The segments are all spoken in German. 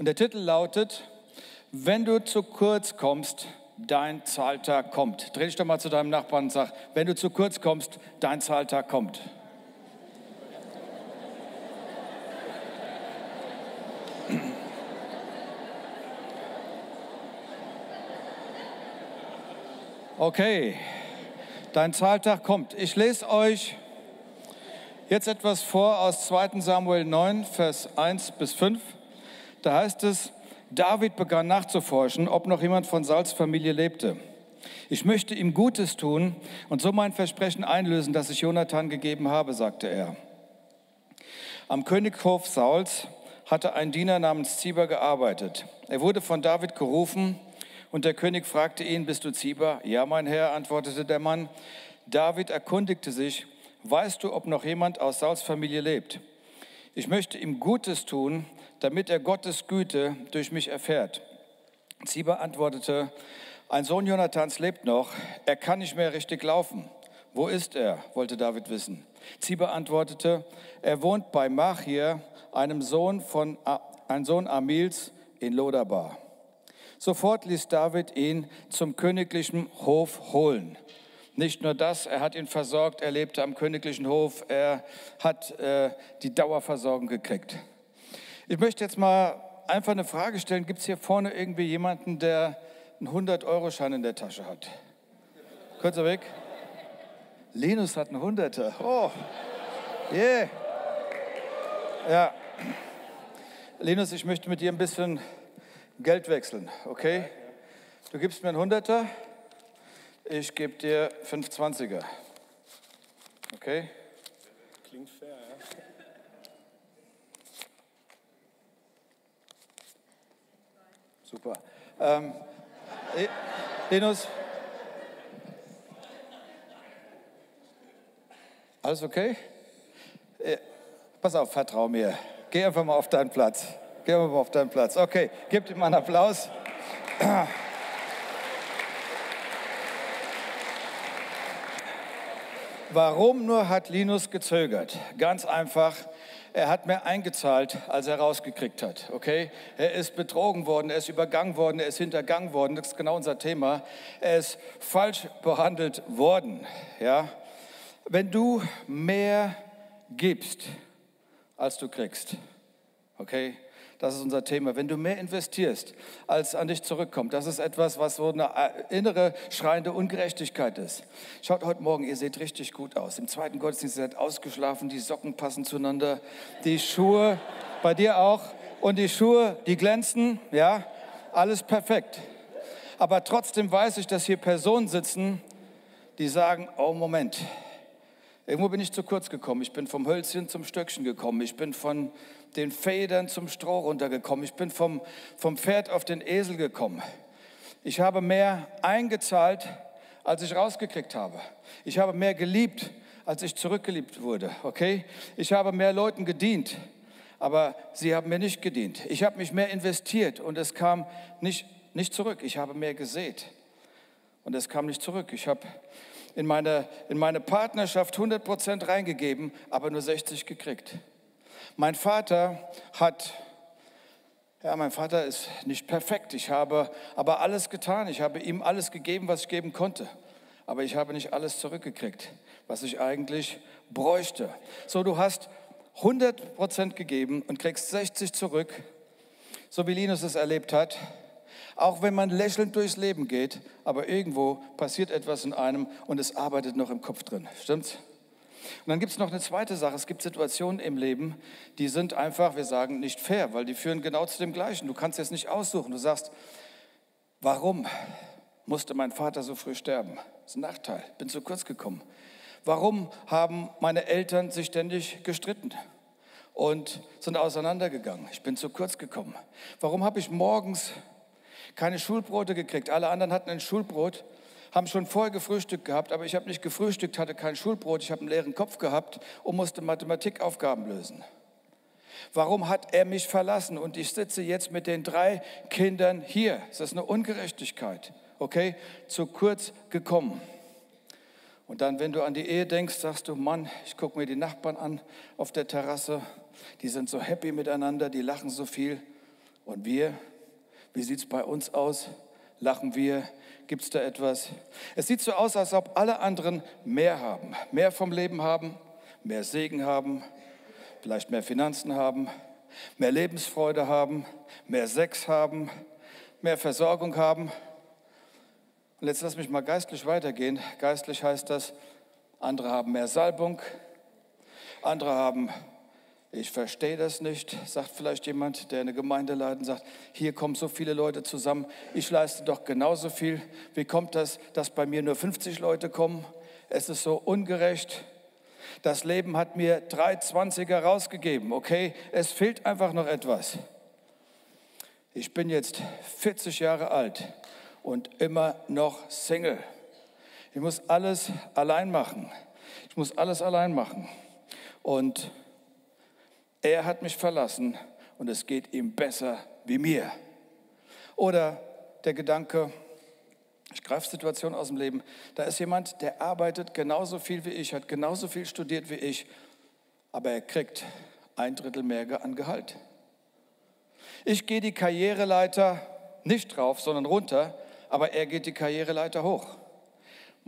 Und der Titel lautet, wenn du zu kurz kommst, dein Zahltag kommt. Dreh dich doch mal zu deinem Nachbarn und sag, wenn du zu kurz kommst, dein Zahltag kommt. Okay, dein Zahltag kommt. Ich lese euch jetzt etwas vor aus 2 Samuel 9, Vers 1 bis 5. Da heißt es, David begann nachzuforschen, ob noch jemand von Sauls Familie lebte. Ich möchte ihm Gutes tun und so mein Versprechen einlösen, das ich Jonathan gegeben habe, sagte er. Am Könighof Sauls hatte ein Diener namens Ziba gearbeitet. Er wurde von David gerufen und der König fragte ihn, bist du Ziba? Ja, mein Herr, antwortete der Mann. David erkundigte sich, weißt du, ob noch jemand aus Sauls Familie lebt? Ich möchte ihm Gutes tun damit er Gottes Güte durch mich erfährt. Ziba antwortete, ein Sohn Jonathans lebt noch, er kann nicht mehr richtig laufen. Wo ist er? wollte David wissen. Ziba antwortete, er wohnt bei Machir, einem Sohn von, ein Sohn Amils in Lodabar. Sofort ließ David ihn zum königlichen Hof holen. Nicht nur das, er hat ihn versorgt, er lebte am königlichen Hof, er hat äh, die Dauerversorgung gekriegt. Ich möchte jetzt mal einfach eine Frage stellen. Gibt es hier vorne irgendwie jemanden, der einen 100-Euro-Schein in der Tasche hat? Kurzer Weg. Linus hat einen Hunderter. Oh, yeah. Ja. Linus, ich möchte mit dir ein bisschen Geld wechseln, okay? Du gibst mir einen Hunderter, ich gebe dir 520er. Okay? Klingt fair, Super. Ähm, Linus? Alles okay? Äh, pass auf, vertrau mir. Geh einfach mal auf deinen Platz. Geh einfach mal auf deinen Platz. Okay, gebt ihm einen Applaus. Warum nur hat Linus gezögert? Ganz einfach, er hat mehr eingezahlt, als er rausgekriegt hat. Okay? Er ist betrogen worden, er ist übergangen worden, er ist hintergangen worden. Das ist genau unser Thema. Er ist falsch behandelt worden. Ja? Wenn du mehr gibst, als du kriegst, okay? Das ist unser Thema. Wenn du mehr investierst, als an dich zurückkommt, das ist etwas, was so eine äh, innere schreiende Ungerechtigkeit ist. Schaut heute Morgen, ihr seht richtig gut aus. Im zweiten Gottesdienst seid ausgeschlafen, die Socken passen zueinander, die Schuhe, bei dir auch, und die Schuhe, die glänzen, ja, alles perfekt. Aber trotzdem weiß ich, dass hier Personen sitzen, die sagen, oh Moment, Irgendwo bin ich zu kurz gekommen. Ich bin vom Hölzchen zum Stöckchen gekommen. Ich bin von den Federn zum Stroh runtergekommen. Ich bin vom, vom Pferd auf den Esel gekommen. Ich habe mehr eingezahlt, als ich rausgekriegt habe. Ich habe mehr geliebt, als ich zurückgeliebt wurde. Okay? Ich habe mehr Leuten gedient, aber sie haben mir nicht gedient. Ich habe mich mehr investiert und es kam nicht, nicht zurück. Ich habe mehr gesät und es kam nicht zurück. Ich habe in meine, in meine Partnerschaft 100 Prozent reingegeben, aber nur 60 gekriegt. Mein Vater hat, ja, mein Vater ist nicht perfekt. Ich habe aber alles getan. Ich habe ihm alles gegeben, was ich geben konnte. Aber ich habe nicht alles zurückgekriegt, was ich eigentlich bräuchte. So, du hast 100 Prozent gegeben und kriegst 60 zurück, so wie Linus es erlebt hat. Auch wenn man lächelnd durchs Leben geht, aber irgendwo passiert etwas in einem und es arbeitet noch im Kopf drin. Stimmt's? Und dann gibt es noch eine zweite Sache. Es gibt Situationen im Leben, die sind einfach, wir sagen, nicht fair, weil die führen genau zu dem Gleichen. Du kannst jetzt nicht aussuchen. Du sagst, warum musste mein Vater so früh sterben? Das ist ein Nachteil. Bin zu kurz gekommen. Warum haben meine Eltern sich ständig gestritten? und sind auseinandergegangen. Ich bin zu kurz gekommen. Warum habe ich morgens keine Schulbrote gekriegt. Alle anderen hatten ein Schulbrot, haben schon vorher gefrühstückt gehabt, aber ich habe nicht gefrühstückt, hatte kein Schulbrot, ich habe einen leeren Kopf gehabt und musste Mathematikaufgaben lösen. Warum hat er mich verlassen und ich sitze jetzt mit den drei Kindern hier? Das ist eine Ungerechtigkeit, okay? Zu kurz gekommen. Und dann, wenn du an die Ehe denkst, sagst du, Mann, ich gucke mir die Nachbarn an auf der Terrasse, die sind so happy miteinander, die lachen so viel Und wir, wie sieht es bei uns aus? Lachen wir? Gibt es da etwas? Es sieht so aus, als ob alle anderen mehr haben, mehr vom Leben haben, mehr Segen haben, vielleicht mehr Finanzen haben, mehr Lebensfreude haben, mehr Sex haben, mehr Versorgung haben. Und jetzt lass mich mal geistlich weitergehen. Geistlich heißt das, andere haben mehr Salbung, andere haben ich verstehe das nicht, sagt vielleicht jemand, der eine Gemeinde leitet, sagt, hier kommen so viele Leute zusammen, ich leiste doch genauso viel. Wie kommt das, dass bei mir nur 50 Leute kommen? Es ist so ungerecht. Das Leben hat mir drei Zwanziger rausgegeben, okay? Es fehlt einfach noch etwas. Ich bin jetzt 40 Jahre alt und immer noch Single. Ich muss alles allein machen. Ich muss alles allein machen. Und er hat mich verlassen und es geht ihm besser wie mir. Oder der Gedanke, ich greife Situationen aus dem Leben, da ist jemand, der arbeitet genauso viel wie ich, hat genauso viel studiert wie ich, aber er kriegt ein Drittel mehr an Gehalt. Ich gehe die Karriereleiter nicht drauf, sondern runter, aber er geht die Karriereleiter hoch.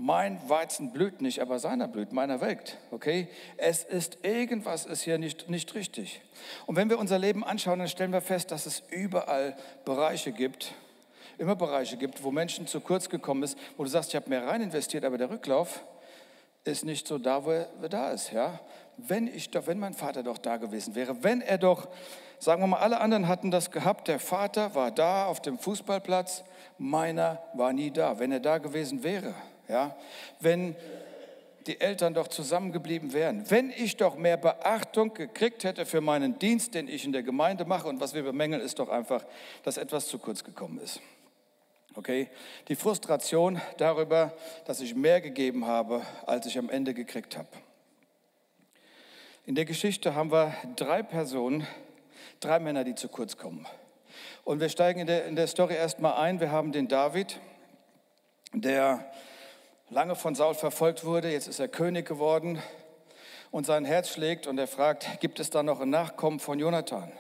Mein Weizen blüht nicht, aber seiner blüht, meiner welkt. Okay? Es ist irgendwas ist hier nicht, nicht richtig. Und wenn wir unser Leben anschauen, dann stellen wir fest, dass es überall Bereiche gibt, immer Bereiche gibt, wo Menschen zu kurz gekommen ist, wo du sagst, ich habe mehr rein investiert, aber der Rücklauf ist nicht so da, wo er da ist. Ja? Wenn ich doch, wenn mein Vater doch da gewesen wäre, wenn er doch, sagen wir mal, alle anderen hatten das gehabt, der Vater war da auf dem Fußballplatz, meiner war nie da. Wenn er da gewesen wäre, ja, wenn die Eltern doch zusammengeblieben wären, wenn ich doch mehr Beachtung gekriegt hätte für meinen Dienst, den ich in der Gemeinde mache und was wir bemängeln, ist doch einfach, dass etwas zu kurz gekommen ist. Okay, die Frustration darüber, dass ich mehr gegeben habe, als ich am Ende gekriegt habe. In der Geschichte haben wir drei Personen, drei Männer, die zu kurz kommen. Und wir steigen in der, in der Story erstmal ein. Wir haben den David, der lange von Saul verfolgt wurde, jetzt ist er König geworden und sein Herz schlägt und er fragt, gibt es da noch ein Nachkommen von Jonathan?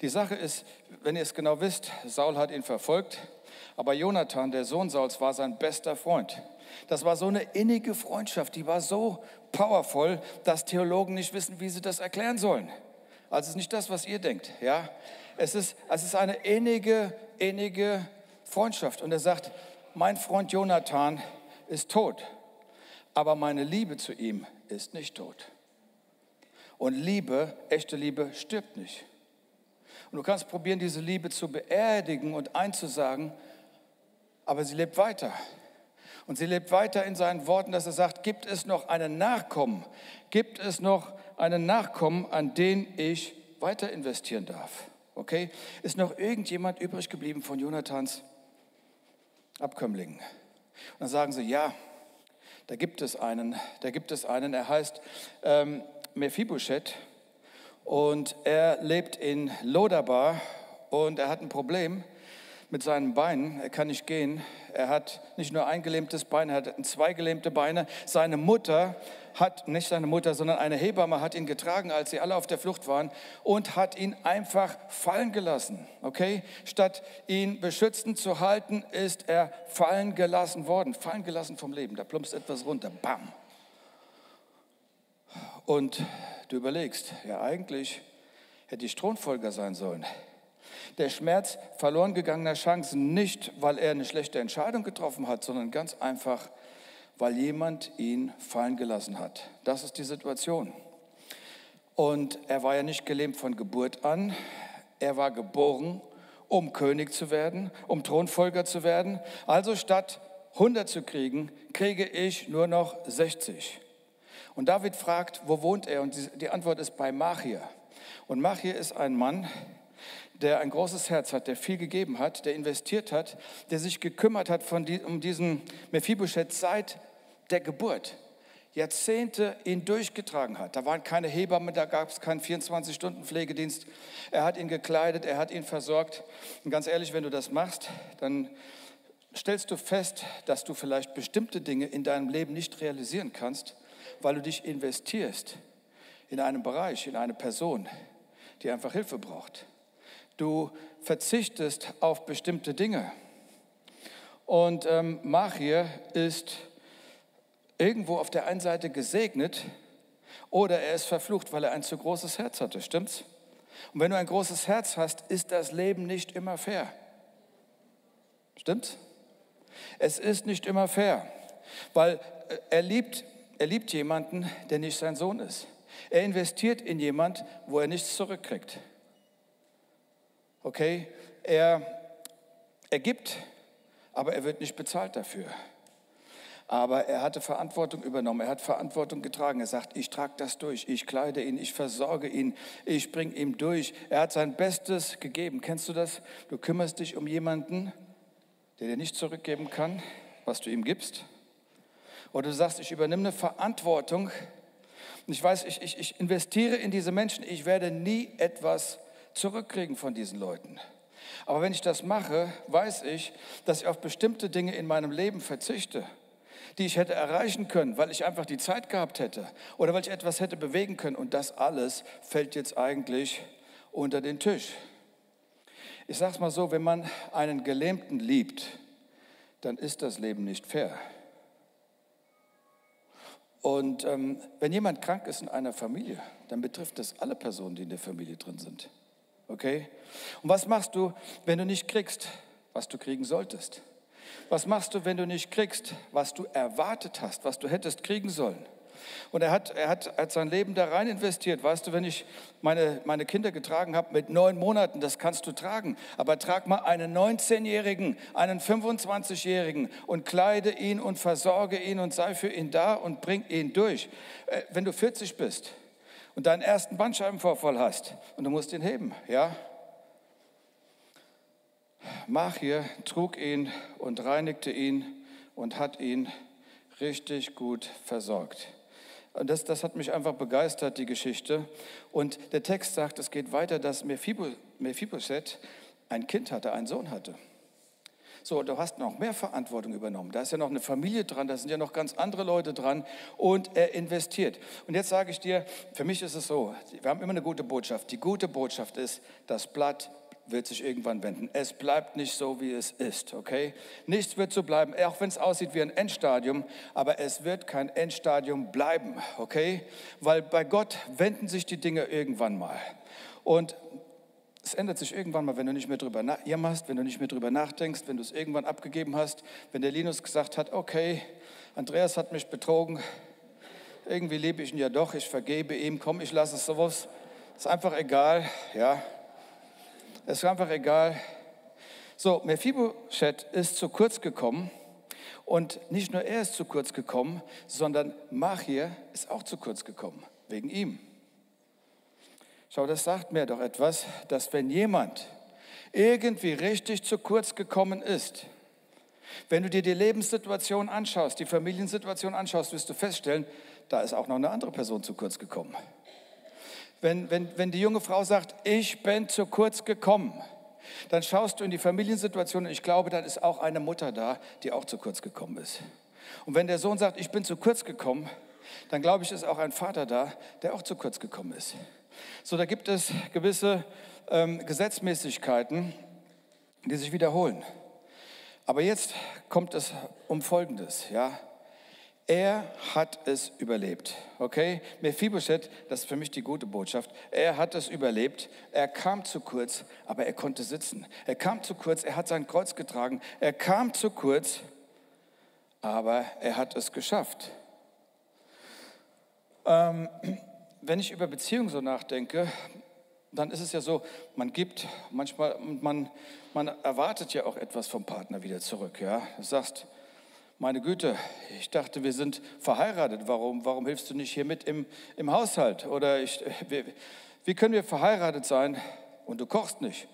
Die Sache ist, wenn ihr es genau wisst, Saul hat ihn verfolgt, aber Jonathan, der Sohn Sauls, war sein bester Freund. Das war so eine innige Freundschaft, die war so powerful, dass Theologen nicht wissen, wie sie das erklären sollen. Also es ist nicht das, was ihr denkt, ja. Es ist, es ist eine innige, innige Freundschaft. Und er sagt, mein Freund Jonathan, ist tot, aber meine Liebe zu ihm ist nicht tot. Und Liebe, echte Liebe, stirbt nicht. Und du kannst probieren, diese Liebe zu beerdigen und einzusagen, aber sie lebt weiter. Und sie lebt weiter in seinen Worten, dass er sagt, gibt es noch einen Nachkommen? Gibt es noch einen Nachkommen, an den ich weiter investieren darf? Okay? Ist noch irgendjemand übrig geblieben von Jonathans Abkömmlingen? Und dann sagen sie, ja, da gibt es einen, da gibt es einen, er heißt ähm, Mephibosheth. Und er lebt in Lodabar und er hat ein Problem mit seinen Beinen, er kann nicht gehen, er hat nicht nur ein gelähmtes Bein, er hat zwei gelähmte Beine. Seine Mutter hat, nicht seine Mutter, sondern eine Hebamme hat ihn getragen, als sie alle auf der Flucht waren und hat ihn einfach fallen gelassen. Okay? Statt ihn beschützend zu halten, ist er fallen gelassen worden. Fallen gelassen vom Leben. Da plumpst etwas runter. Bam. Und du überlegst, ja eigentlich hätte ich Thronfolger sein sollen. Der Schmerz verloren gegangener Chancen nicht, weil er eine schlechte Entscheidung getroffen hat, sondern ganz einfach, weil jemand ihn fallen gelassen hat. Das ist die Situation. Und er war ja nicht gelähmt von Geburt an. Er war geboren, um König zu werden, um Thronfolger zu werden. Also statt 100 zu kriegen, kriege ich nur noch 60. Und David fragt, wo wohnt er? Und die Antwort ist bei Machir. Und Machir ist ein Mann, der ein großes Herz hat, der viel gegeben hat, der investiert hat, der sich gekümmert hat von die, um diesen Mephibosheth seit der Geburt. Jahrzehnte ihn durchgetragen hat. Da waren keine Hebammen, da gab es keinen 24-Stunden-Pflegedienst. Er hat ihn gekleidet, er hat ihn versorgt. Und ganz ehrlich, wenn du das machst, dann stellst du fest, dass du vielleicht bestimmte Dinge in deinem Leben nicht realisieren kannst, weil du dich investierst in einen Bereich, in eine Person, die einfach Hilfe braucht. Du verzichtest auf bestimmte Dinge. Und ähm, Machir ist irgendwo auf der einen Seite gesegnet oder er ist verflucht, weil er ein zu großes Herz hatte. Stimmt's? Und wenn du ein großes Herz hast, ist das Leben nicht immer fair. Stimmt's? Es ist nicht immer fair, weil äh, er liebt, er liebt jemanden, der nicht sein Sohn ist. Er investiert in jemand, wo er nichts zurückkriegt. Okay? Er, er gibt, aber er wird nicht bezahlt dafür. Aber er hatte Verantwortung übernommen, er hat Verantwortung getragen. Er sagt, ich trage das durch, ich kleide ihn, ich versorge ihn, ich bringe ihm durch. Er hat sein Bestes gegeben. Kennst du das? Du kümmerst dich um jemanden, der dir nicht zurückgeben kann, was du ihm gibst. Oder du sagst, ich übernehme eine Verantwortung. Und ich weiß, ich, ich, ich investiere in diese Menschen, ich werde nie etwas zurückkriegen von diesen Leuten. Aber wenn ich das mache, weiß ich, dass ich auf bestimmte Dinge in meinem Leben verzichte, die ich hätte erreichen können, weil ich einfach die Zeit gehabt hätte oder weil ich etwas hätte bewegen können. Und das alles fällt jetzt eigentlich unter den Tisch. Ich sage es mal so, wenn man einen Gelähmten liebt, dann ist das Leben nicht fair. Und ähm, wenn jemand krank ist in einer Familie, dann betrifft das alle Personen, die in der Familie drin sind. Okay? Und was machst du, wenn du nicht kriegst, was du kriegen solltest? Was machst du, wenn du nicht kriegst, was du erwartet hast, was du hättest kriegen sollen? Und er hat, er hat, sein Leben da rein investiert. Weißt du, wenn ich meine, meine Kinder getragen habe mit neun Monaten, das kannst du tragen. Aber trag mal einen 19-Jährigen, einen 25-Jährigen und kleide ihn und versorge ihn und sei für ihn da und bring ihn durch. Äh, wenn du 40 bist, und deinen ersten Bandscheibenvorfall hast und du musst ihn heben, ja? Machir trug ihn und reinigte ihn und hat ihn richtig gut versorgt. Das, das hat mich einfach begeistert, die Geschichte. Und der Text sagt, es geht weiter, dass Mephibosheth ein Kind hatte, einen Sohn hatte. So, du hast noch mehr Verantwortung übernommen. Da ist ja noch eine Familie dran, da sind ja noch ganz andere Leute dran und er investiert. Und jetzt sage ich dir, für mich ist es so, wir haben immer eine gute Botschaft. Die gute Botschaft ist, das Blatt wird sich irgendwann wenden. Es bleibt nicht so, wie es ist, okay? Nichts wird so bleiben, auch wenn es aussieht wie ein Endstadium, aber es wird kein Endstadium bleiben, okay? Weil bei Gott wenden sich die Dinge irgendwann mal. Und es ändert sich irgendwann mal, wenn du nicht mehr drüber jammerst, wenn du nicht mehr drüber nachdenkst, wenn du es irgendwann abgegeben hast, wenn der Linus gesagt hat, okay, Andreas hat mich betrogen, irgendwie liebe ich ihn ja doch, ich vergebe ihm, komm, ich lasse es sowas. Ist einfach egal, ja. Es ist einfach egal. So, Mephibosheth ist zu kurz gekommen und nicht nur er ist zu kurz gekommen, sondern Machir ist auch zu kurz gekommen, wegen ihm. Schau, das sagt mir doch etwas, dass wenn jemand irgendwie richtig zu kurz gekommen ist, wenn du dir die Lebenssituation anschaust, die Familiensituation anschaust, wirst du feststellen, da ist auch noch eine andere Person zu kurz gekommen. Wenn, wenn, wenn die junge Frau sagt, ich bin zu kurz gekommen, dann schaust du in die Familiensituation und ich glaube, dann ist auch eine Mutter da, die auch zu kurz gekommen ist. Und wenn der Sohn sagt, ich bin zu kurz gekommen, dann glaube ich, ist auch ein Vater da, der auch zu kurz gekommen ist. So, da gibt es gewisse ähm, Gesetzmäßigkeiten, die sich wiederholen. Aber jetzt kommt es um Folgendes, ja. Er hat es überlebt, okay? Mephibosheth, das ist für mich die gute Botschaft. Er hat es überlebt. Er kam zu kurz, aber er konnte sitzen. Er kam zu kurz, er hat sein Kreuz getragen. Er kam zu kurz, aber er hat es geschafft. Ähm, wenn ich über Beziehungen so nachdenke, dann ist es ja so, man gibt manchmal, man, man erwartet ja auch etwas vom Partner wieder zurück. Ja? Du sagst, meine Güte, ich dachte, wir sind verheiratet, warum, warum hilfst du nicht hier mit im, im Haushalt? Oder ich, wie, wie können wir verheiratet sein und du kochst nicht?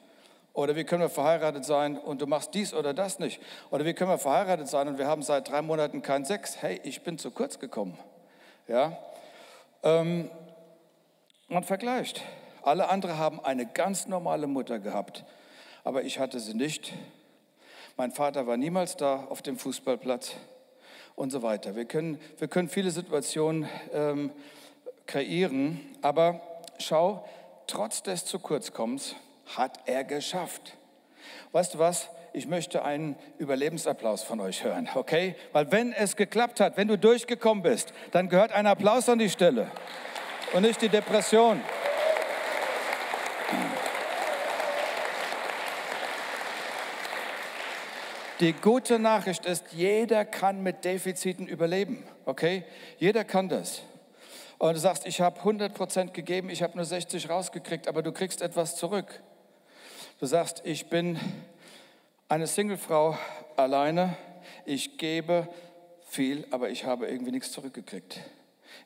Oder wie können wir verheiratet sein und du machst dies oder das nicht? Oder wie können wir verheiratet sein und wir haben seit drei Monaten keinen Sex? Hey, ich bin zu kurz gekommen. Ja? Ähm, man vergleicht. Alle anderen haben eine ganz normale Mutter gehabt, aber ich hatte sie nicht. Mein Vater war niemals da auf dem Fußballplatz und so weiter. Wir können, wir können viele Situationen ähm, kreieren, aber schau, trotz des zu kurz kommens hat er geschafft. Weißt du was? Ich möchte einen Überlebensapplaus von euch hören, okay? Weil wenn es geklappt hat, wenn du durchgekommen bist, dann gehört ein Applaus an die Stelle und nicht die Depression. Die gute Nachricht ist, jeder kann mit Defiziten überleben, okay? Jeder kann das. Und du sagst, ich habe 100% gegeben, ich habe nur 60 rausgekriegt, aber du kriegst etwas zurück. Du sagst, ich bin eine Singlefrau alleine, ich gebe viel, aber ich habe irgendwie nichts zurückgekriegt.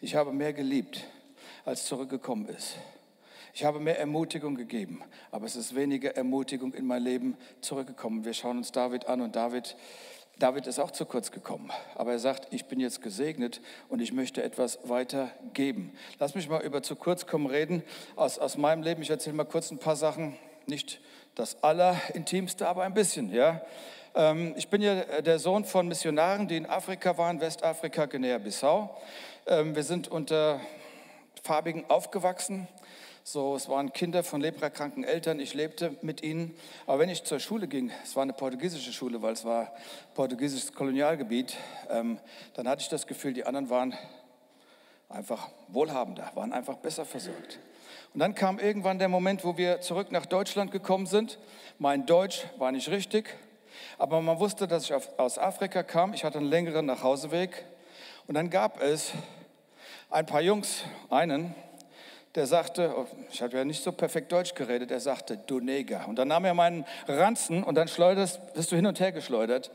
Ich habe mehr geliebt, als zurückgekommen ist. Ich habe mehr Ermutigung gegeben, aber es ist weniger Ermutigung in mein Leben zurückgekommen. Wir schauen uns David an und David, David ist auch zu kurz gekommen. Aber er sagt, ich bin jetzt gesegnet und ich möchte etwas weitergeben. Lass mich mal über zu kurz kommen reden aus, aus meinem Leben. Ich erzähle mal kurz ein paar Sachen, nicht das Allerintimste, aber ein bisschen. Ja? Ähm, ich bin ja der Sohn von Missionaren, die in Afrika waren, Westafrika, Guinea-Bissau. Ähm, wir sind unter Farbigen aufgewachsen. So, es waren Kinder von leprakranken Eltern. Ich lebte mit ihnen. Aber wenn ich zur Schule ging, es war eine portugiesische Schule, weil es war portugiesisches Kolonialgebiet, ähm, dann hatte ich das Gefühl, die anderen waren einfach wohlhabender, waren einfach besser versorgt. Und dann kam irgendwann der Moment, wo wir zurück nach Deutschland gekommen sind. Mein Deutsch war nicht richtig, aber man wusste, dass ich aus Afrika kam. Ich hatte einen längeren Nachhauseweg. Und dann gab es ein paar Jungs, einen, der sagte, oh, ich habe ja nicht so perfekt Deutsch geredet, er sagte, du Neger. Und dann nahm er meinen Ranzen und dann schleuderst, bist du hin und her geschleudert.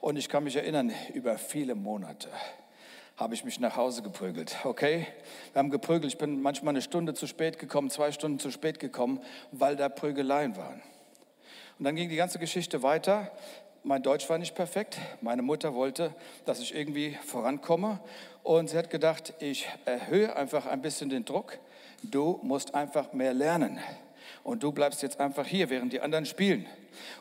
Und ich kann mich erinnern, über viele Monate habe ich mich nach Hause geprügelt, okay? Wir haben geprügelt, ich bin manchmal eine Stunde zu spät gekommen, zwei Stunden zu spät gekommen, weil da Prügeleien waren. Und dann ging die ganze Geschichte weiter. Mein Deutsch war nicht perfekt. Meine Mutter wollte, dass ich irgendwie vorankomme. Und sie hat gedacht, ich erhöhe einfach ein bisschen den Druck. Du musst einfach mehr lernen. Und du bleibst jetzt einfach hier, während die anderen spielen.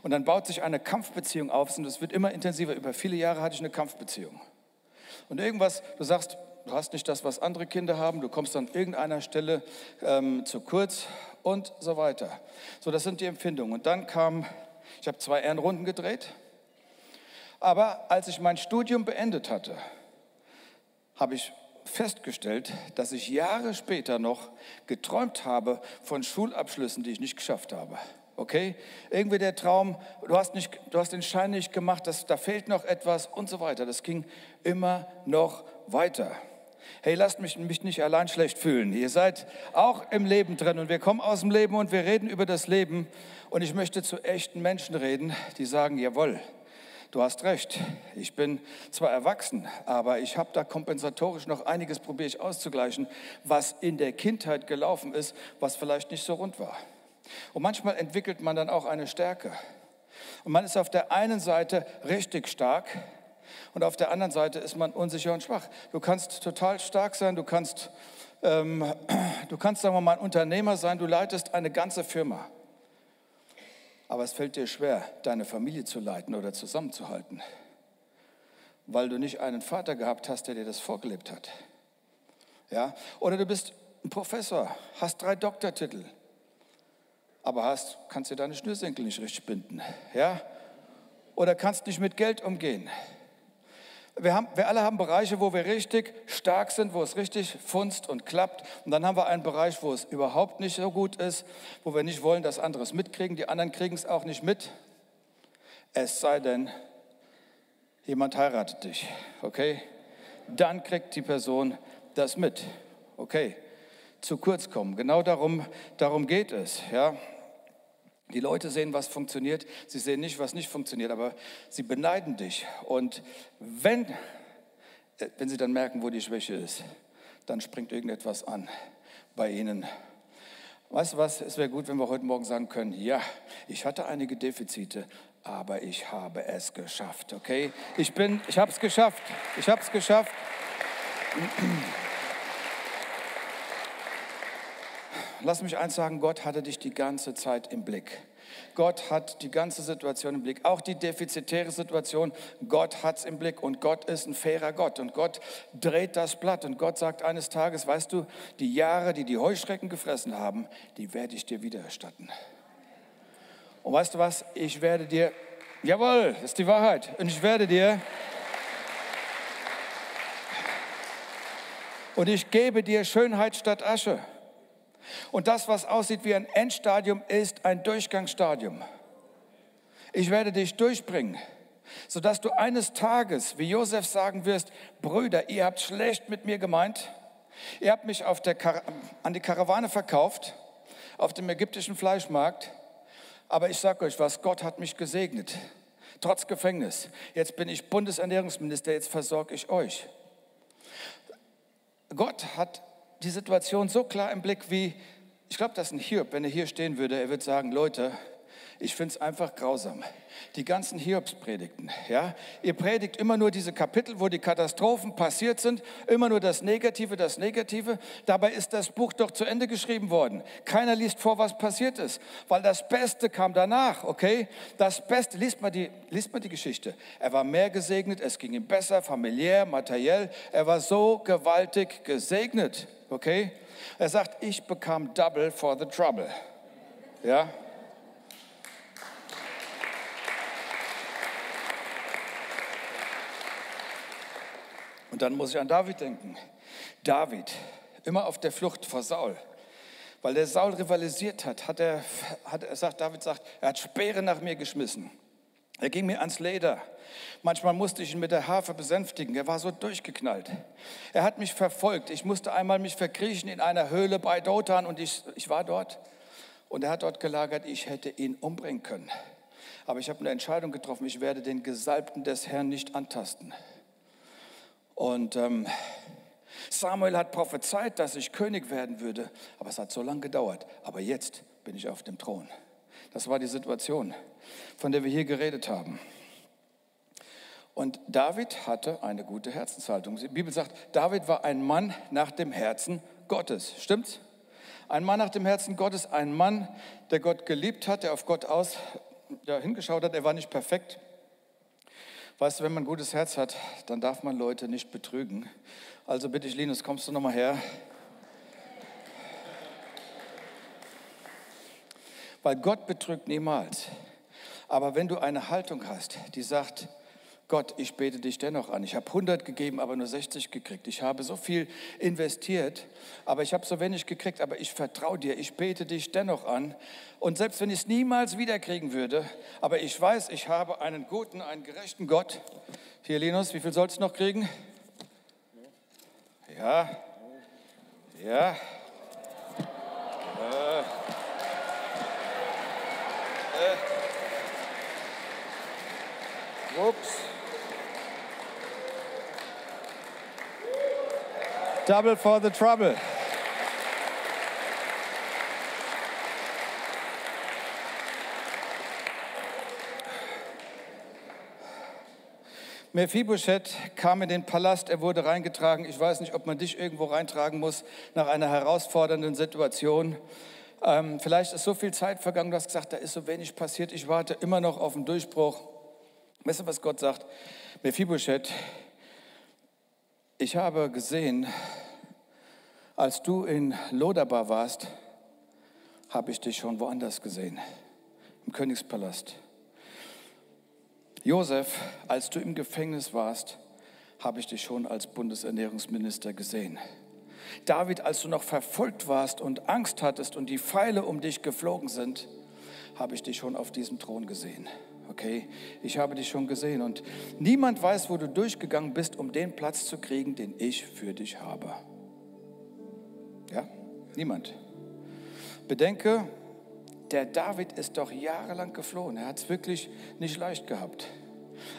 Und dann baut sich eine Kampfbeziehung auf und es wird immer intensiver. Über viele Jahre hatte ich eine Kampfbeziehung. Und irgendwas, du sagst, du hast nicht das, was andere Kinder haben, du kommst an irgendeiner Stelle ähm, zu kurz und so weiter. So, das sind die Empfindungen. Und dann kam, ich habe zwei Ehrenrunden gedreht, aber als ich mein Studium beendet hatte, habe ich festgestellt, dass ich Jahre später noch geträumt habe von Schulabschlüssen, die ich nicht geschafft habe. Okay? Irgendwie der Traum, du hast, nicht, du hast den Schein nicht gemacht, das, da fehlt noch etwas und so weiter. Das ging immer noch weiter. Hey, lasst mich, mich nicht allein schlecht fühlen. Ihr seid auch im Leben drin und wir kommen aus dem Leben und wir reden über das Leben. Und ich möchte zu echten Menschen reden, die sagen, jawohl, du hast recht. Ich bin zwar erwachsen, aber ich habe da kompensatorisch noch einiges probiere ich auszugleichen, was in der Kindheit gelaufen ist, was vielleicht nicht so rund war. Und manchmal entwickelt man dann auch eine Stärke. Und man ist auf der einen Seite richtig stark und auf der anderen Seite ist man unsicher und schwach. Du kannst total stark sein, du kannst, ähm, du kannst, sagen wir mal, ein Unternehmer sein, du leitest eine ganze Firma. Aber es fällt dir schwer, deine Familie zu leiten oder zusammenzuhalten, weil du nicht einen Vater gehabt hast, der dir das vorgelebt hat. Ja? Oder du bist ein Professor, hast drei Doktortitel, aber hast, kannst dir deine Schnürsenkel nicht richtig binden. Ja? Oder kannst nicht mit Geld umgehen. Wir, haben, wir alle haben Bereiche, wo wir richtig stark sind, wo es richtig funzt und klappt. Und dann haben wir einen Bereich, wo es überhaupt nicht so gut ist, wo wir nicht wollen, dass andere es mitkriegen. Die anderen kriegen es auch nicht mit. Es sei denn, jemand heiratet dich, okay? Dann kriegt die Person das mit, okay? Zu kurz kommen. Genau darum, darum geht es, ja? Die Leute sehen, was funktioniert, sie sehen nicht, was nicht funktioniert, aber sie beneiden dich. Und wenn, äh, wenn sie dann merken, wo die Schwäche ist, dann springt irgendetwas an bei ihnen. Weißt du was, es wäre gut, wenn wir heute Morgen sagen können, ja, ich hatte einige Defizite, aber ich habe es geschafft, okay? Ich bin, ich habe es geschafft, ich habe es geschafft. lass mich eins sagen, Gott hatte dich die ganze Zeit im Blick. Gott hat die ganze Situation im Blick, auch die defizitäre Situation. Gott hat es im Blick und Gott ist ein fairer Gott und Gott dreht das Blatt und Gott sagt eines Tages, weißt du, die Jahre, die die Heuschrecken gefressen haben, die werde ich dir wieder erstatten. Und weißt du was? Ich werde dir, jawohl, ist die Wahrheit. Und ich werde dir, und ich gebe dir Schönheit statt Asche. Und das, was aussieht wie ein Endstadium, ist ein Durchgangsstadium. Ich werde dich durchbringen, sodass du eines Tages, wie Josef sagen wirst, Brüder, ihr habt schlecht mit mir gemeint, ihr habt mich an die Karawane verkauft, auf dem ägyptischen Fleischmarkt, aber ich sage euch was, Gott hat mich gesegnet, trotz Gefängnis. Jetzt bin ich Bundesernährungsminister, jetzt versorge ich euch. Gott hat die Situation so klar im Blick wie, ich glaube, das ist ein Hiob, wenn er hier stehen würde, er würde sagen, Leute, ich finde es einfach grausam. Die ganzen Hiobspredigten, ja. Ihr predigt immer nur diese Kapitel, wo die Katastrophen passiert sind, immer nur das Negative, das Negative. Dabei ist das Buch doch zu Ende geschrieben worden. Keiner liest vor, was passiert ist, weil das Beste kam danach, okay? Das Beste, liest mal die, liest mal die Geschichte. Er war mehr gesegnet, es ging ihm besser, familiär, materiell. Er war so gewaltig gesegnet, okay? Er sagt, ich bekam double for the trouble. Ja, Und dann muss ich an David denken. David, immer auf der Flucht vor Saul. Weil der Saul rivalisiert hat, hat er, hat er sagt, David sagt, er hat Speere nach mir geschmissen. Er ging mir ans Leder. Manchmal musste ich ihn mit der Harfe besänftigen. Er war so durchgeknallt. Er hat mich verfolgt. Ich musste einmal mich verkriechen in einer Höhle bei Dothan und ich, ich war dort. Und er hat dort gelagert. Ich hätte ihn umbringen können. Aber ich habe eine Entscheidung getroffen. Ich werde den Gesalbten des Herrn nicht antasten. Und ähm, Samuel hat prophezeit, dass ich König werden würde, aber es hat so lange gedauert. Aber jetzt bin ich auf dem Thron. Das war die Situation, von der wir hier geredet haben. Und David hatte eine gute Herzenshaltung. Die Bibel sagt, David war ein Mann nach dem Herzen Gottes. Stimmt's? Ein Mann nach dem Herzen Gottes, ein Mann, der Gott geliebt hat, der auf Gott aus ja, hingeschaut hat. Er war nicht perfekt, Weißt du, wenn man ein gutes Herz hat, dann darf man Leute nicht betrügen. Also bitte ich, Linus, kommst du nochmal her? Weil Gott betrügt niemals. Aber wenn du eine Haltung hast, die sagt, Gott, ich bete dich dennoch an. Ich habe 100 gegeben, aber nur 60 gekriegt. Ich habe so viel investiert, aber ich habe so wenig gekriegt. Aber ich vertraue dir, ich bete dich dennoch an. Und selbst wenn ich es niemals wiederkriegen würde, aber ich weiß, ich habe einen guten, einen gerechten Gott. Hier, Linus, wie viel sollst du noch kriegen? Ja, ja. Äh. Äh. Ups. Double for the trouble. Mephibosheth kam in den Palast, er wurde reingetragen. Ich weiß nicht, ob man dich irgendwo reintragen muss nach einer herausfordernden Situation. Ähm, vielleicht ist so viel Zeit vergangen, du hast gesagt, da ist so wenig passiert, ich warte immer noch auf einen Durchbruch. Weißt du, was Gott sagt? Mephibosheth, ich habe gesehen, als du in Lodabar warst, habe ich dich schon woanders gesehen, im Königspalast. Josef, als du im Gefängnis warst, habe ich dich schon als Bundesernährungsminister gesehen. David, als du noch verfolgt warst und Angst hattest und die Pfeile um dich geflogen sind, habe ich dich schon auf diesem Thron gesehen okay, ich habe dich schon gesehen und niemand weiß, wo du durchgegangen bist, um den Platz zu kriegen, den ich für dich habe. Ja, niemand. Bedenke, der David ist doch jahrelang geflohen. Er hat es wirklich nicht leicht gehabt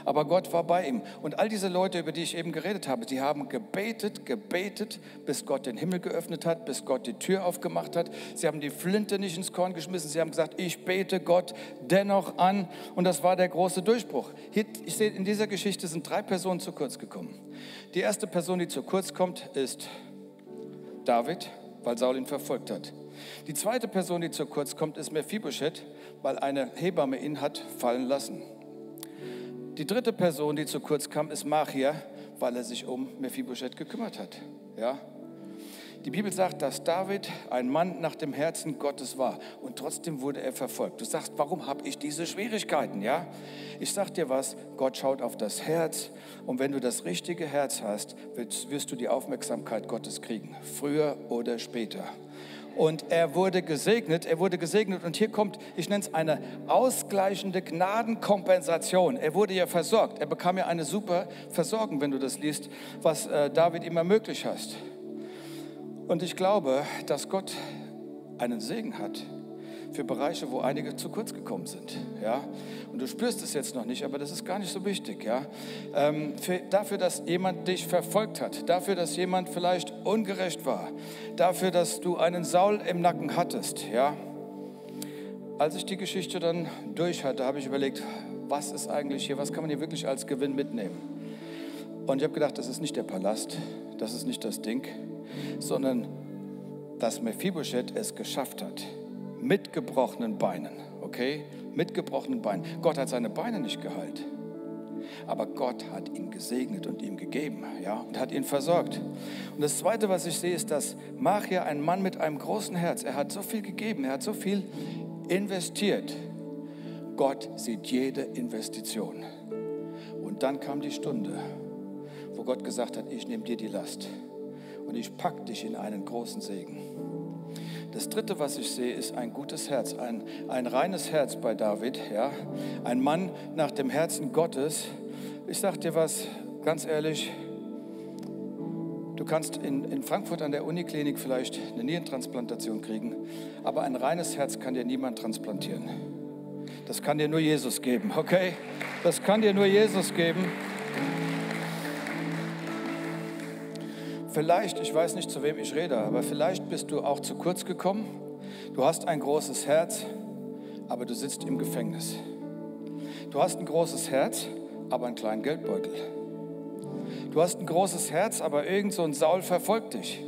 aber Gott war bei ihm. Und all diese Leute, über die ich eben geredet habe, die haben gebetet, gebetet, bis Gott den Himmel geöffnet hat, bis Gott die Tür aufgemacht hat. Sie haben die Flinte nicht ins Korn geschmissen. Sie haben gesagt, ich bete Gott dennoch an. Und das war der große Durchbruch. Hier, ich sehe, in dieser Geschichte sind drei Personen zu kurz gekommen. Die erste Person, die zu kurz kommt, ist David, weil Saul ihn verfolgt hat. Die zweite Person, die zu kurz kommt, ist Mephibosheth, weil eine Hebamme ihn hat fallen lassen. Die dritte Person, die zu kurz kam, ist Machia, weil er sich um Mephibosheth gekümmert hat. Ja? Die Bibel sagt, dass David ein Mann nach dem Herzen Gottes war und trotzdem wurde er verfolgt. Du sagst, warum habe ich diese Schwierigkeiten? Ja, ich sag dir was, Gott schaut auf das Herz und wenn du das richtige Herz hast, wirst du die Aufmerksamkeit Gottes kriegen, früher oder später. Und er wurde gesegnet, er wurde gesegnet. Und hier kommt, ich nenne es eine ausgleichende Gnadenkompensation. Er wurde ja versorgt. Er bekam ja eine super Versorgung, wenn du das liest, was äh, David ihm ermöglicht hast. Und ich glaube, dass Gott einen Segen hat für Bereiche, wo einige zu kurz gekommen sind. Ja? Und du spürst es jetzt noch nicht, aber das ist gar nicht so wichtig. Ja? Ähm, für, dafür, dass jemand dich verfolgt hat, dafür, dass jemand vielleicht ungerecht war, dafür, dass du einen Saul im Nacken hattest. Ja? Als ich die Geschichte dann durch hatte, habe ich überlegt, was ist eigentlich hier, was kann man hier wirklich als Gewinn mitnehmen? Und ich habe gedacht, das ist nicht der Palast, das ist nicht das Ding, sondern dass Mephibosheth es geschafft hat mit gebrochenen Beinen, okay? Mit gebrochenen Beinen. Gott hat seine Beine nicht geheilt. Aber Gott hat ihn gesegnet und ihm gegeben, ja, und hat ihn versorgt. Und das Zweite, was ich sehe, ist, dass Machia ein Mann mit einem großen Herz, er hat so viel gegeben, er hat so viel investiert. Gott sieht jede Investition. Und dann kam die Stunde, wo Gott gesagt hat, ich nehme dir die Last und ich packe dich in einen großen Segen. Das dritte, was ich sehe, ist ein gutes Herz, ein, ein reines Herz bei David. Ja? Ein Mann nach dem Herzen Gottes. Ich sage dir was, ganz ehrlich, du kannst in, in Frankfurt an der Uniklinik vielleicht eine Nierentransplantation kriegen, aber ein reines Herz kann dir niemand transplantieren. Das kann dir nur Jesus geben, okay? Das kann dir nur Jesus geben. Vielleicht, ich weiß nicht, zu wem ich rede, aber vielleicht bist du auch zu kurz gekommen. Du hast ein großes Herz, aber du sitzt im Gefängnis. Du hast ein großes Herz, aber einen kleinen Geldbeutel. Du hast ein großes Herz, aber irgend so ein Saul verfolgt dich.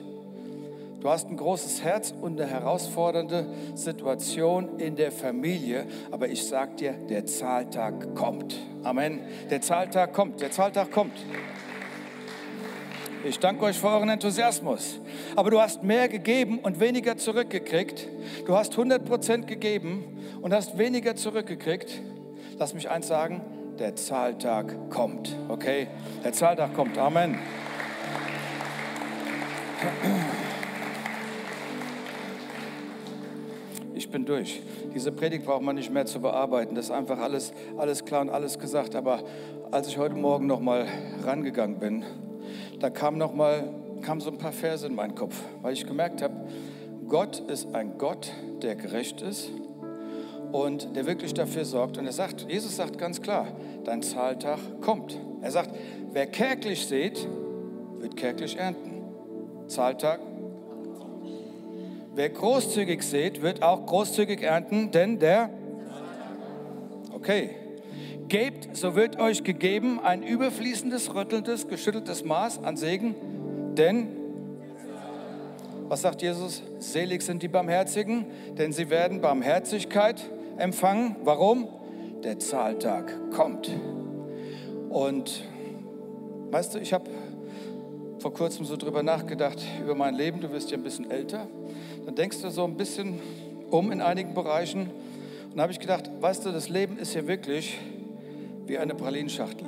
Du hast ein großes Herz und eine herausfordernde Situation in der Familie, aber ich sag dir, der Zahltag kommt. Amen. Der Zahltag kommt. Der Zahltag kommt. Ich danke euch für euren Enthusiasmus. Aber du hast mehr gegeben und weniger zurückgekriegt. Du hast 100% gegeben und hast weniger zurückgekriegt. Lass mich eins sagen, der Zahltag kommt. Okay? Der Zahltag kommt. Amen. Ich bin durch. Diese Predigt braucht man nicht mehr zu bearbeiten. Das ist einfach alles, alles klar und alles gesagt. Aber als ich heute Morgen noch mal rangegangen bin, da kam noch mal kam so ein paar Verse in meinen Kopf, weil ich gemerkt habe, Gott ist ein Gott, der gerecht ist und der wirklich dafür sorgt. Und er sagt, Jesus sagt ganz klar, dein Zahltag kommt. Er sagt, wer kärglich sät, wird kärglich ernten. Zahltag. Wer großzügig sät, wird auch großzügig ernten, denn der. Okay, Gebt, so wird euch gegeben ein überfließendes, rüttelndes, geschütteltes Maß an Segen, denn, was sagt Jesus? Selig sind die Barmherzigen, denn sie werden Barmherzigkeit empfangen. Warum? Der Zahltag kommt. Und weißt du, ich habe vor kurzem so drüber nachgedacht, über mein Leben. Du wirst ja ein bisschen älter. Dann denkst du so ein bisschen um in einigen Bereichen. Und habe ich gedacht, weißt du, das Leben ist ja wirklich wie eine Pralinschachtel.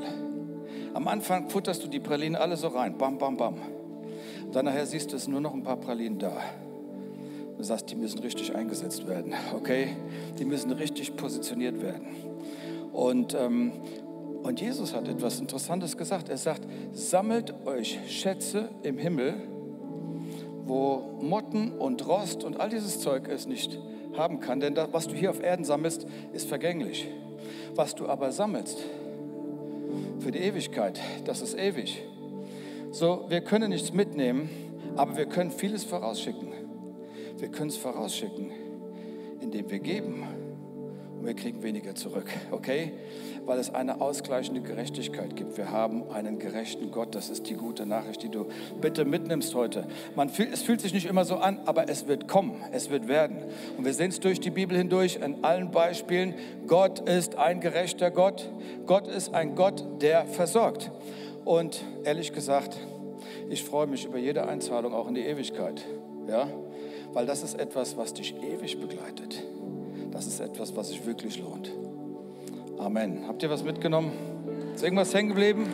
Am Anfang futterst du die Pralinen alle so rein, bam, bam, bam. Und dann nachher siehst du, es nur noch ein paar Pralinen da. Du sagst, die müssen richtig eingesetzt werden, okay? Die müssen richtig positioniert werden. Und, ähm, und Jesus hat etwas Interessantes gesagt. Er sagt, sammelt euch Schätze im Himmel, wo Motten und Rost und all dieses Zeug es nicht haben kann. Denn das, was du hier auf Erden sammelst, ist vergänglich. Was du aber sammelst für die Ewigkeit, das ist ewig. So, wir können nichts mitnehmen, aber wir können vieles vorausschicken. Wir können es vorausschicken, indem wir geben und wir kriegen weniger zurück, okay? Weil es eine ausgleichende Gerechtigkeit gibt. Wir haben einen gerechten Gott. Das ist die gute Nachricht, die du bitte mitnimmst heute. Man fühlt, es fühlt sich nicht immer so an, aber es wird kommen, es wird werden. Und wir sehen es durch die Bibel hindurch in allen Beispielen. Gott ist ein gerechter Gott. Gott ist ein Gott, der versorgt. Und ehrlich gesagt, Ich freue mich über jede Einzahlung auch in die Ewigkeit. Ja? Weil das ist etwas, was dich ewig begleitet. Das ist etwas, was sich wirklich lohnt. Amen. Habt ihr was mitgenommen? Ist irgendwas hängen geblieben?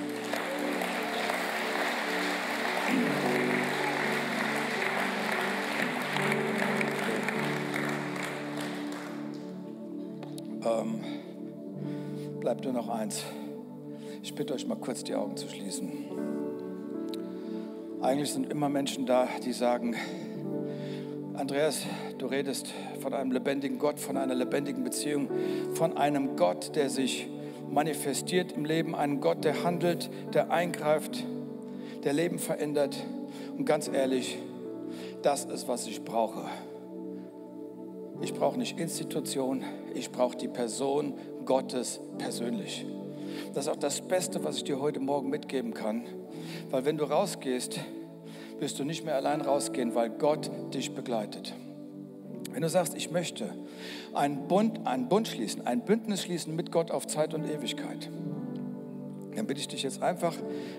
Ähm, bleibt nur noch eins. Ich bitte euch mal kurz die Augen zu schließen. Eigentlich sind immer Menschen da, die sagen, Andreas, du redest von einem lebendigen Gott, von einer lebendigen Beziehung, von einem Gott, der sich manifestiert im Leben, einen Gott, der handelt, der eingreift, der Leben verändert. Und ganz ehrlich, das ist, was ich brauche. Ich brauche nicht Institution, ich brauche die Person Gottes persönlich. Das ist auch das Beste, was ich dir heute Morgen mitgeben kann. Weil wenn du rausgehst, wirst du nicht mehr allein rausgehen, weil Gott dich begleitet. Wenn du sagst, ich möchte einen Bund, einen Bund schließen, ein Bündnis schließen mit Gott auf Zeit und Ewigkeit, dann bitte ich dich jetzt einfach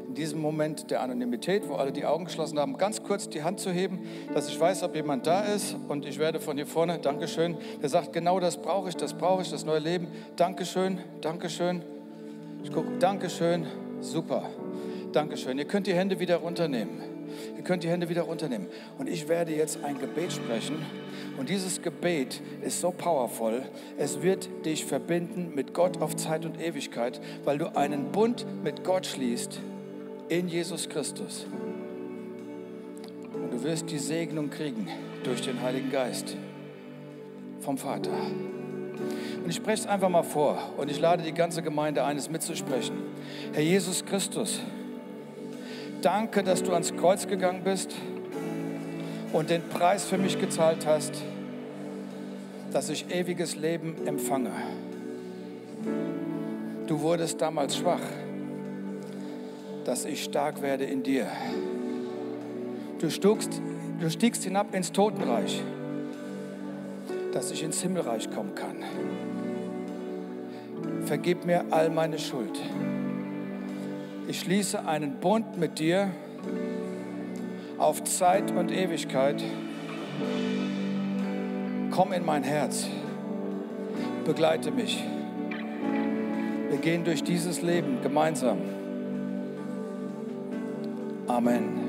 in diesem Moment der Anonymität, wo alle die Augen geschlossen haben, ganz kurz die Hand zu heben, dass ich weiß, ob jemand da ist. Und ich werde von hier vorne, Dankeschön, der sagt, genau das brauche ich, das brauche ich, das neue Leben. Dankeschön, Dankeschön. Ich gucke, Dankeschön, super, Dankeschön. Ihr könnt die Hände wieder runternehmen. Ihr könnt die Hände wieder runternehmen. Und ich werde jetzt ein Gebet sprechen. Und dieses Gebet ist so powerful. Es wird dich verbinden mit Gott auf Zeit und Ewigkeit, weil du einen Bund mit Gott schließt in Jesus Christus. Und du wirst die Segnung kriegen durch den Heiligen Geist vom Vater. Und ich spreche es einfach mal vor und ich lade die ganze Gemeinde ein, es mitzusprechen. Herr Jesus Christus, danke, dass du ans Kreuz gegangen bist und den Preis für mich gezahlt hast, dass ich ewiges Leben empfange. Du wurdest damals schwach, dass ich stark werde in dir. Du, stuckst, du stiegst hinab ins Totenreich, dass ich ins Himmelreich kommen kann. Vergib mir all meine Schuld. Ich schließe einen Bund mit dir auf Zeit und Ewigkeit. Komm in mein Herz, begleite mich. Wir gehen durch dieses Leben gemeinsam. Amen.